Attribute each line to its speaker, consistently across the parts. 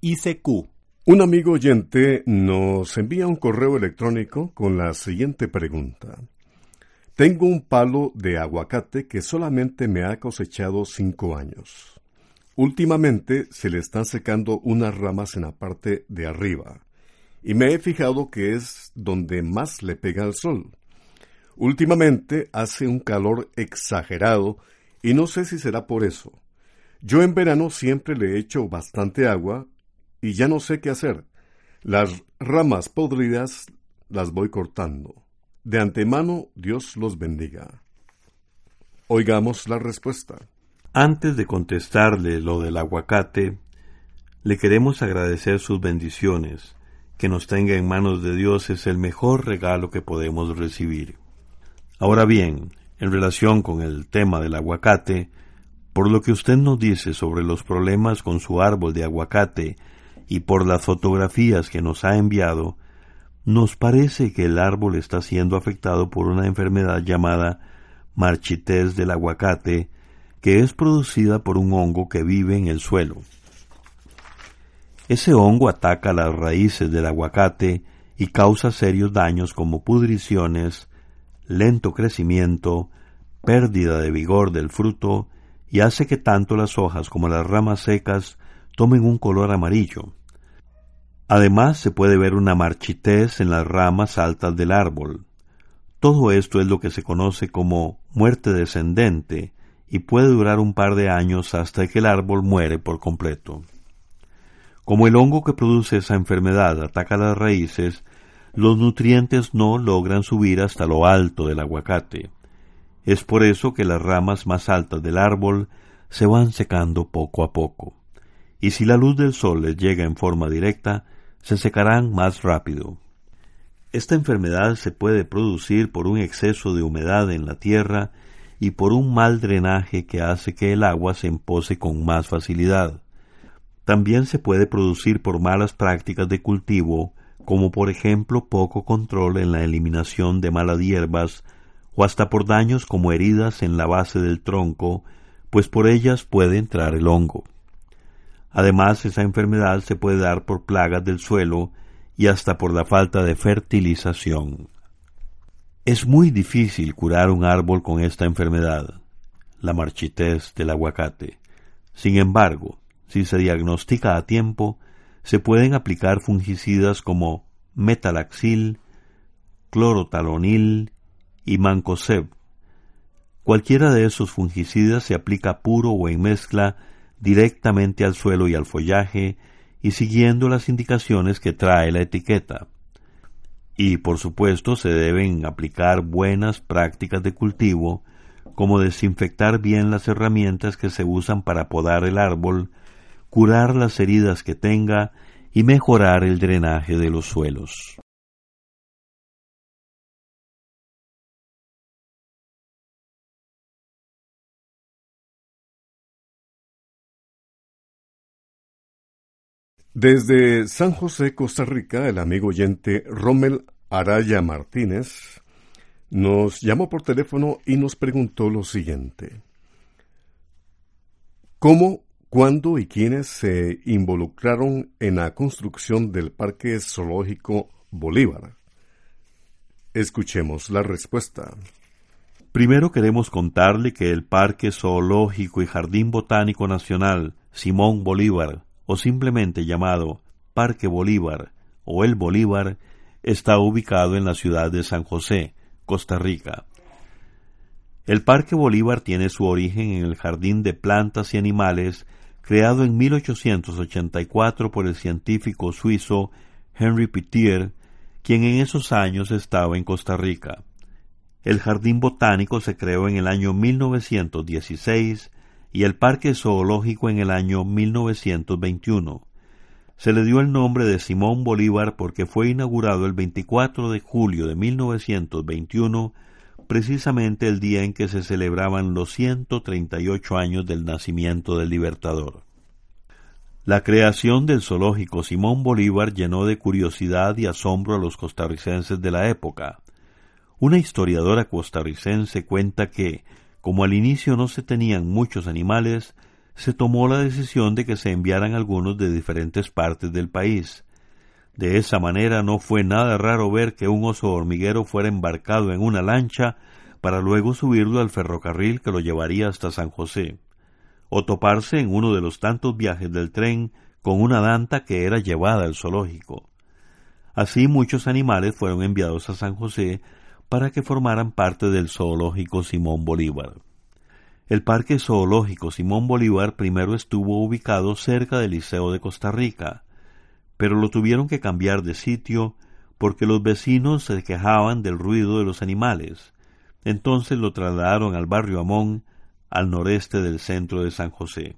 Speaker 1: ICQ.
Speaker 2: Un amigo oyente nos envía un correo electrónico con la siguiente pregunta. Tengo un palo de aguacate que solamente me ha cosechado cinco años. Últimamente se le están secando unas ramas en la parte de arriba, y me he fijado que es donde más le pega el sol. Últimamente hace un calor exagerado y no sé si será por eso. Yo en verano siempre le echo bastante agua y ya no sé qué hacer. Las ramas podridas las voy cortando. De antemano, Dios los bendiga. Oigamos la respuesta.
Speaker 3: Antes de contestarle lo del aguacate, le queremos agradecer sus bendiciones. Que nos tenga en manos de Dios es el mejor regalo que podemos recibir. Ahora bien, en relación con el tema del aguacate, por lo que usted nos dice sobre los problemas con su árbol de aguacate y por las fotografías que nos ha enviado, nos parece que el árbol está siendo afectado por una enfermedad llamada marchitez del aguacate, que es producida por un hongo que vive en el suelo. Ese hongo ataca las raíces del aguacate y causa serios daños como pudriciones, lento crecimiento, pérdida de vigor del fruto y hace que tanto las hojas como las ramas secas tomen un color amarillo. Además se puede ver una marchitez en las ramas altas del árbol. Todo esto es lo que se conoce como muerte descendente y puede durar un par de años hasta que el árbol muere por completo. Como el hongo que produce esa enfermedad ataca las raíces, los nutrientes no logran subir hasta lo alto del aguacate. Es por eso que las ramas más altas del árbol se van secando poco a poco. Y si la luz del sol les llega en forma directa, se secarán más rápido. Esta enfermedad se puede producir por un exceso de humedad en la tierra y por un mal drenaje que hace que el agua se empose con más facilidad. También se puede producir por malas prácticas de cultivo como por ejemplo poco control en la eliminación de malas hierbas o hasta por daños como heridas en la base del tronco, pues por ellas puede entrar el hongo. Además, esa enfermedad se puede dar por plagas del suelo y hasta por la falta de fertilización. Es muy difícil curar un árbol con esta enfermedad, la marchitez del aguacate. Sin embargo, si se diagnostica a tiempo, se pueden aplicar fungicidas como metalaxil, clorotalonil y mancozeb. Cualquiera de esos fungicidas se aplica puro o en mezcla directamente al suelo y al follaje y siguiendo las indicaciones que trae la etiqueta. Y por supuesto se deben aplicar buenas prácticas de cultivo, como desinfectar bien las herramientas que se usan para podar el árbol, curar las heridas que tenga y mejorar el drenaje de los suelos.
Speaker 2: Desde San José, Costa Rica, el amigo oyente Rommel Araya Martínez nos llamó por teléfono y nos preguntó lo siguiente. ¿Cómo ¿Cuándo y quiénes se involucraron en la construcción del Parque Zoológico Bolívar? Escuchemos la respuesta.
Speaker 3: Primero queremos contarle que el Parque Zoológico y Jardín Botánico Nacional Simón Bolívar, o simplemente llamado Parque Bolívar o El Bolívar, está ubicado en la ciudad de San José, Costa Rica. El Parque Bolívar tiene su origen en el Jardín de Plantas y Animales creado en 1884 por el científico suizo Henry Pittier, quien en esos años estaba en Costa Rica. El jardín botánico se creó en el año 1916 y el parque zoológico en el año 1921. Se le dio el nombre de Simón Bolívar porque fue inaugurado el 24 de julio de 1921, precisamente el día en que se celebraban los 138 años del nacimiento del Libertador. La creación del zoológico Simón Bolívar llenó de curiosidad y asombro a los costarricenses de la época. Una historiadora costarricense cuenta que, como al inicio no se tenían muchos animales, se tomó la decisión de que se enviaran algunos de diferentes partes del país. De esa manera no fue nada raro ver que un oso hormiguero fuera embarcado en una lancha para luego subirlo al ferrocarril que lo llevaría hasta San José, o toparse en uno de los tantos viajes del tren con una danta que era llevada al zoológico. Así muchos animales fueron enviados a San José para que formaran parte del zoológico Simón Bolívar. El Parque Zoológico Simón Bolívar primero estuvo ubicado cerca del Liceo de Costa Rica, pero lo tuvieron que cambiar de sitio porque los vecinos se quejaban del ruido de los animales. Entonces lo trasladaron al barrio Amón, al noreste del centro de San José.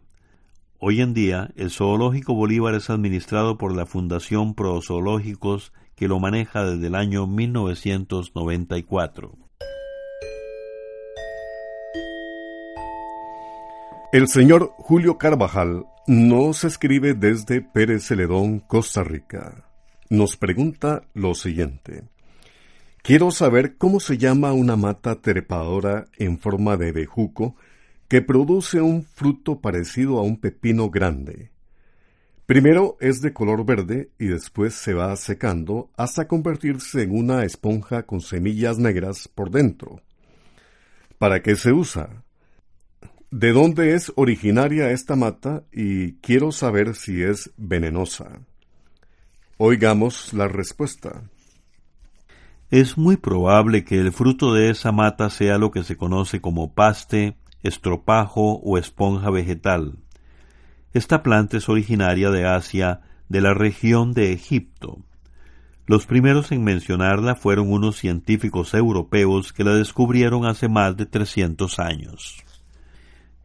Speaker 3: Hoy en día, el Zoológico Bolívar es administrado por la Fundación Pro Zoológicos que lo maneja desde el año 1994.
Speaker 2: El señor Julio Carvajal nos escribe desde Pérez Celedón, Costa Rica. Nos pregunta lo siguiente. Quiero saber cómo se llama una mata trepadora en forma de bejuco que produce un fruto parecido a un pepino grande. Primero es de color verde y después se va secando hasta convertirse en una esponja con semillas negras por dentro. ¿Para qué se usa? ¿De dónde es originaria esta mata? Y quiero saber si es venenosa. Oigamos la respuesta.
Speaker 3: Es muy probable que el fruto de esa mata sea lo que se conoce como paste, estropajo o esponja vegetal. Esta planta es originaria de Asia, de la región de Egipto. Los primeros en mencionarla fueron unos científicos europeos que la descubrieron hace más de 300 años.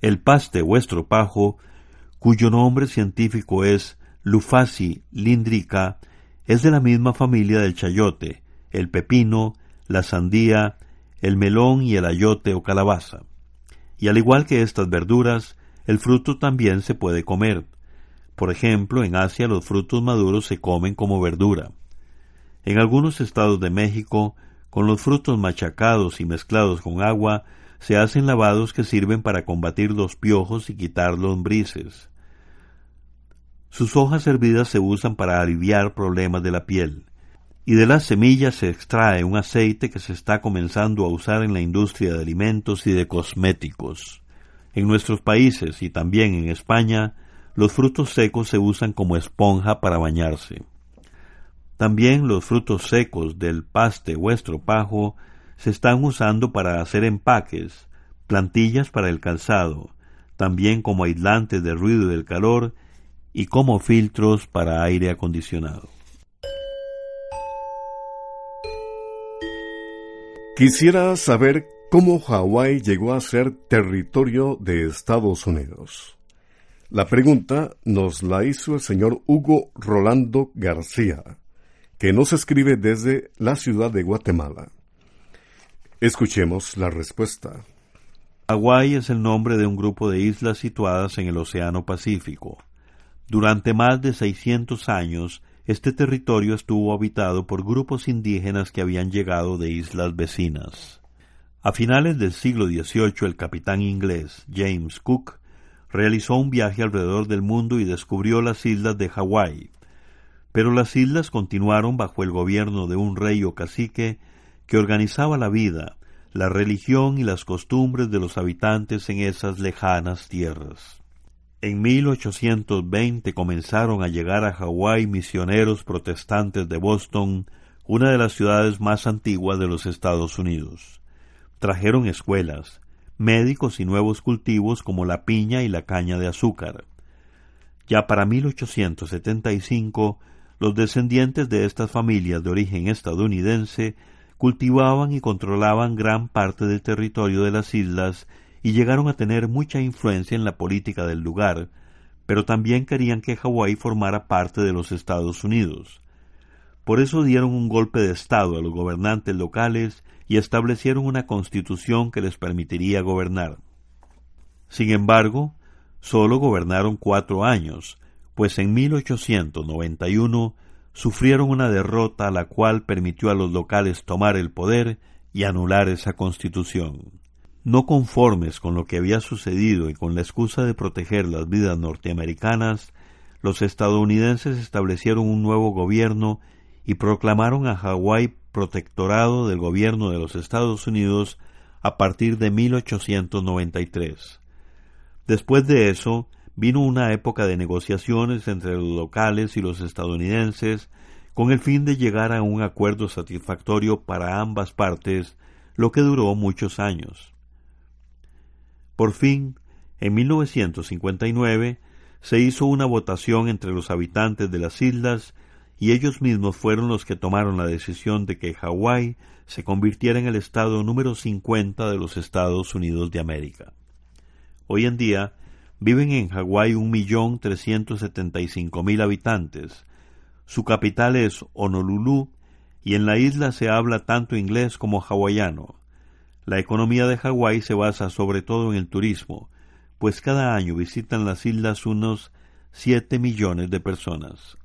Speaker 3: El paste o estropajo, cuyo nombre científico es Lufasi lindrica, es de la misma familia del chayote, el pepino, la sandía, el melón y el ayote o calabaza. Y al igual que estas verduras, el fruto también se puede comer. Por ejemplo, en Asia los frutos maduros se comen como verdura. En algunos estados de México, con los frutos machacados y mezclados con agua, se hacen lavados que sirven para combatir los piojos y quitar los brises. Sus hojas hervidas se usan para aliviar problemas de la piel, y de las semillas se extrae un aceite que se está comenzando a usar en la industria de alimentos y de cosméticos. En nuestros países y también en España, los frutos secos se usan como esponja para bañarse. También los frutos secos del paste o estropajo se están usando para hacer empaques, plantillas para el calzado, también como aislantes de ruido y del calor y como filtros para aire acondicionado.
Speaker 2: Quisiera saber cómo Hawái llegó a ser territorio de Estados Unidos. La pregunta nos la hizo el señor Hugo Rolando García, que nos escribe desde la ciudad de Guatemala. Escuchemos la respuesta.
Speaker 3: Hawái es el nombre de un grupo de islas situadas en el Océano Pacífico. Durante más de 600 años, este territorio estuvo habitado por grupos indígenas que habían llegado de islas vecinas. A finales del siglo XVIII, el capitán inglés James Cook realizó un viaje alrededor del mundo y descubrió las islas de Hawái. Pero las islas continuaron bajo el gobierno de un rey o cacique que organizaba la vida, la religión y las costumbres de los habitantes en esas lejanas tierras. En 1820 comenzaron a llegar a Hawái misioneros protestantes de Boston, una de las ciudades más antiguas de los Estados Unidos. Trajeron escuelas, médicos y nuevos cultivos como la piña y la caña de azúcar. Ya para 1875, los descendientes de estas familias de origen estadounidense cultivaban y controlaban gran parte del territorio de las islas y llegaron a tener mucha influencia en la política del lugar, pero también querían que Hawái formara parte de los Estados Unidos. Por eso dieron un golpe de Estado a los gobernantes locales y establecieron una constitución que les permitiría gobernar. Sin embargo, solo gobernaron cuatro años, pues en 1891 sufrieron una derrota la cual permitió a los locales tomar el poder y anular esa constitución. No conformes con lo que había sucedido y con la excusa de proteger las vidas norteamericanas, los estadounidenses establecieron un nuevo gobierno y proclamaron a Hawái protectorado del gobierno de los Estados Unidos a partir de 1893. Después de eso, vino una época de negociaciones entre los locales y los estadounidenses con el fin de llegar a un acuerdo satisfactorio para ambas partes, lo que duró muchos años. Por fin, en 1959, se hizo una votación entre los habitantes de las islas y ellos mismos fueron los que tomaron la decisión de que Hawái se convirtiera en el estado número 50 de los Estados Unidos de América. Hoy en día viven en Hawái un millón trescientos setenta y cinco mil habitantes. Su capital es Honolulu y en la isla se habla tanto inglés como hawaiano. La economía de Hawái se basa sobre todo en el turismo, pues cada año visitan las islas unos siete millones de personas.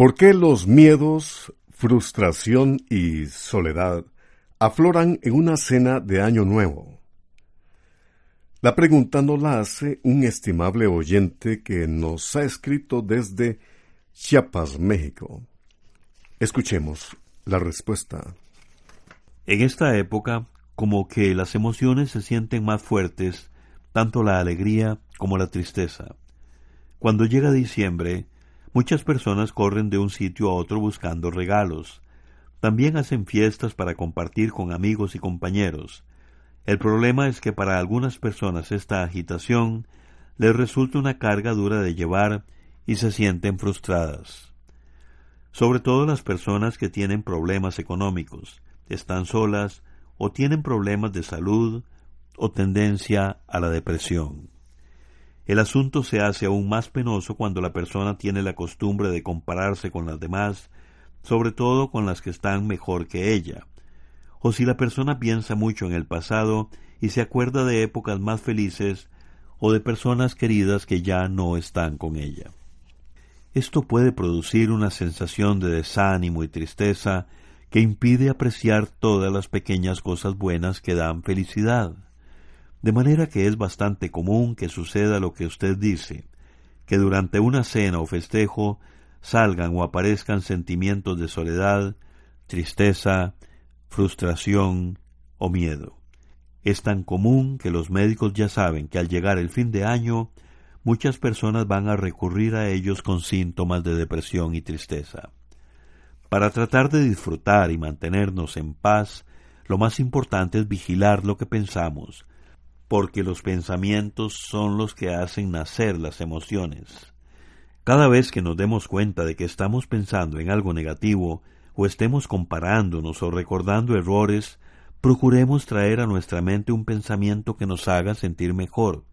Speaker 2: ¿Por qué los miedos, frustración y soledad afloran en una cena de Año Nuevo? La pregunta nos la hace un estimable oyente que nos ha escrito desde Chiapas, México. Escuchemos la respuesta.
Speaker 3: En esta época, como que las emociones se sienten más fuertes, tanto la alegría como la tristeza. Cuando llega diciembre, Muchas personas corren de un sitio a otro buscando regalos. También hacen fiestas para compartir con amigos y compañeros. El problema es que para algunas personas esta agitación les resulta una carga dura de llevar y se sienten frustradas. Sobre todo las personas que tienen problemas económicos, están solas o tienen problemas de salud o tendencia a la depresión. El asunto se hace aún más penoso cuando la persona tiene la costumbre de compararse con las demás, sobre todo con las que están mejor que ella, o si la persona piensa mucho en el pasado y se acuerda de épocas más felices o de personas queridas que ya no están con ella. Esto puede producir una sensación de desánimo y tristeza que impide apreciar todas las pequeñas cosas buenas que dan felicidad. De manera que es bastante común que suceda lo que usted dice, que durante una cena o festejo salgan o aparezcan sentimientos de soledad, tristeza, frustración o miedo. Es tan común que los médicos ya saben que al llegar el fin de año, muchas personas van a recurrir a ellos con síntomas de depresión y tristeza. Para tratar de disfrutar y mantenernos en paz, lo más importante es vigilar lo que pensamos, porque los pensamientos son los que hacen nacer las emociones. Cada vez que nos demos cuenta de que estamos pensando en algo negativo, o estemos comparándonos o recordando errores, procuremos traer a nuestra mente un pensamiento que nos haga sentir mejor,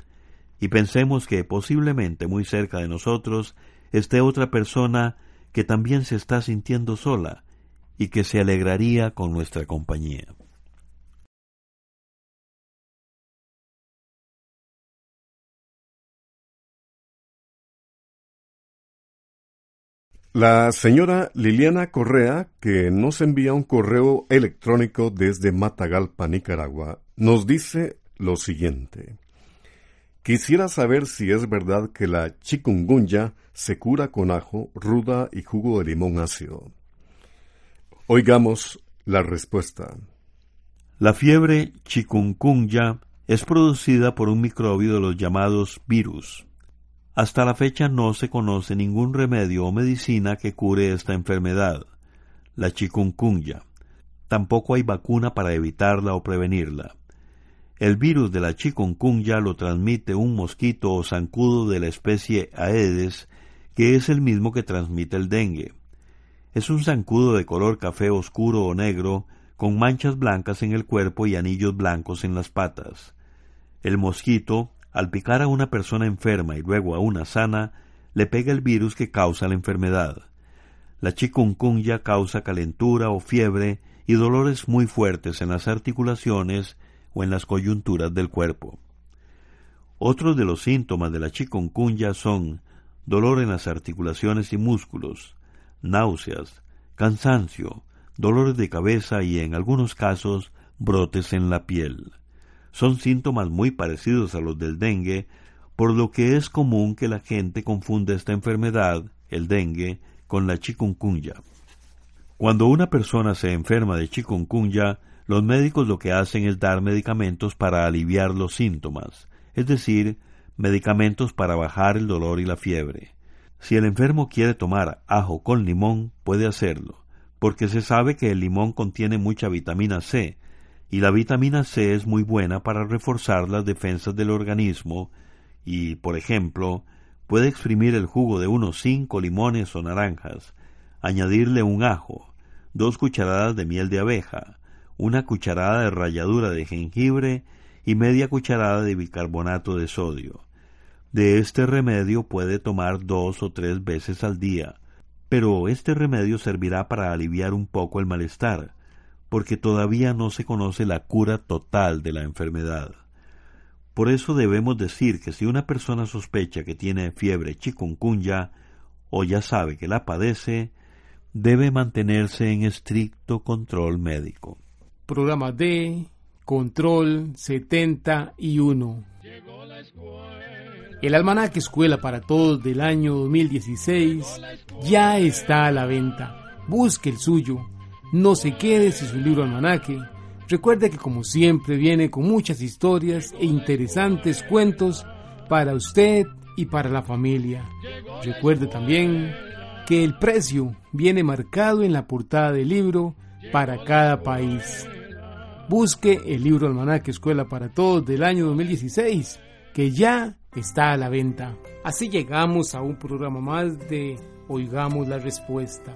Speaker 3: y pensemos que posiblemente muy cerca de nosotros esté otra persona que también se está sintiendo sola y que se alegraría con nuestra compañía.
Speaker 2: La señora Liliana Correa, que nos envía un correo electrónico desde Matagalpa, Nicaragua, nos dice lo siguiente. Quisiera saber si es verdad que la chikungunya se cura con ajo, ruda y jugo de limón ácido. Oigamos la respuesta.
Speaker 3: La fiebre chikungunya es producida por un microbio de los llamados virus. Hasta la fecha no se conoce ningún remedio o medicina que cure esta enfermedad, la chikungunya. Tampoco hay vacuna para evitarla o prevenirla. El virus de la chikungunya lo transmite un mosquito o zancudo de la especie Aedes, que es el mismo que transmite el dengue. Es un zancudo de color café oscuro o negro, con manchas blancas en el cuerpo y anillos blancos en las patas. El mosquito, al picar a una persona enferma y luego a una sana, le pega el virus que causa la enfermedad. La chikungunya causa calentura o fiebre y dolores muy fuertes en las articulaciones o en las coyunturas del cuerpo. Otros de los síntomas de la chikungunya son dolor en las articulaciones y músculos, náuseas, cansancio, dolores de cabeza y en algunos casos brotes en la piel. Son síntomas muy parecidos a los del dengue, por lo que es común que la gente confunda esta enfermedad, el dengue, con la chikungunya. Cuando una persona se enferma de chikungunya, los médicos lo que hacen es dar medicamentos para aliviar los síntomas, es decir, medicamentos para bajar el dolor y la fiebre. Si el enfermo quiere tomar ajo con limón, puede hacerlo, porque se sabe que el limón contiene mucha vitamina C, y la vitamina C es muy buena para reforzar las defensas del organismo, y, por ejemplo, puede exprimir el jugo de unos cinco limones o naranjas, añadirle un ajo, dos cucharadas de miel de abeja, una cucharada de ralladura de jengibre y media cucharada de bicarbonato de sodio. De este remedio puede tomar dos o tres veces al día, pero este remedio servirá para aliviar un poco el malestar, porque todavía no se conoce la cura total de la enfermedad. Por eso debemos decir que si una persona sospecha que tiene fiebre chikungunya o ya sabe que la padece, debe mantenerse en estricto control médico.
Speaker 4: Programa D, Control 71. El almanaque Escuela para Todos del año 2016 ya está a la venta. Busque el suyo. No se quede sin su libro almanaque. Recuerde que como siempre viene con muchas historias e interesantes cuentos para usted y para la familia. Recuerde también que el precio viene marcado en la portada del libro para cada país. Busque el libro Almanaque Escuela para Todos del año 2016, que ya está a la venta. Así llegamos a un programa más de Oigamos la Respuesta.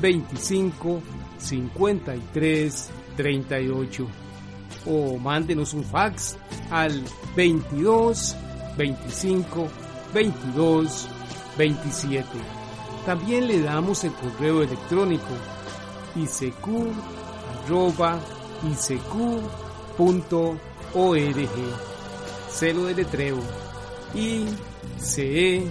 Speaker 4: 25 53 38 o mándenos un fax al 22 25 22 27. También le damos el correo electrónico icq.org. Celo de letreo icecu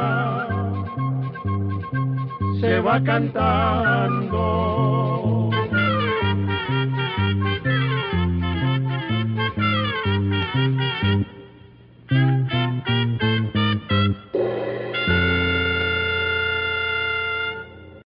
Speaker 5: va cantando